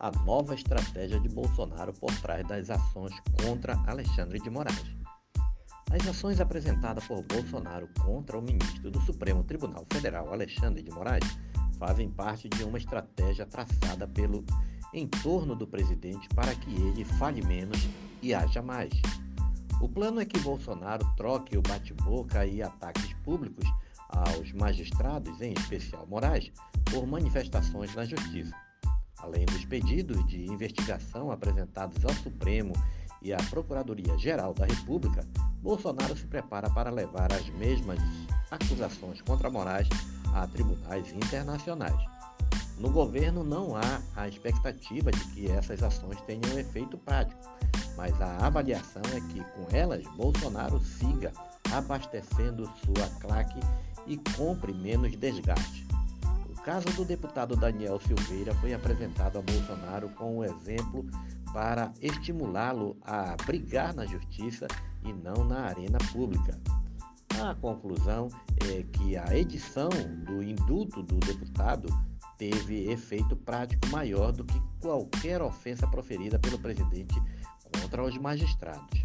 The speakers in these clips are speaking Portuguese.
a nova estratégia de Bolsonaro por trás das ações contra Alexandre de Moraes. As ações apresentadas por Bolsonaro contra o ministro do Supremo Tribunal Federal, Alexandre de Moraes, fazem parte de uma estratégia traçada pelo entorno do presidente para que ele fale menos e haja mais. O plano é que Bolsonaro troque o bate-boca e ataques públicos aos magistrados, em especial Moraes, por manifestações na justiça. Além dos pedidos de investigação apresentados ao Supremo e à Procuradoria-Geral da República, Bolsonaro se prepara para levar as mesmas acusações contra Moraes a tribunais internacionais. No governo não há a expectativa de que essas ações tenham efeito prático, mas a avaliação é que com elas Bolsonaro siga abastecendo sua claque e compre menos desgaste. Caso do deputado Daniel Silveira foi apresentado a Bolsonaro com o exemplo para estimulá-lo a brigar na justiça e não na arena pública. A conclusão é que a edição do indulto do deputado teve efeito prático maior do que qualquer ofensa proferida pelo presidente contra os magistrados.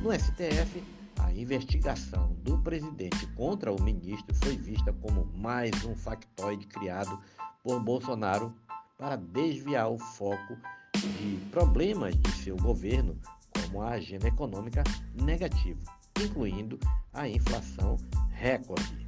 No STF, a investigação do presidente contra o ministro foi vista como mais um factoide criado por Bolsonaro para desviar o foco de problemas de seu governo, como a agenda econômica negativa, incluindo a inflação recorde.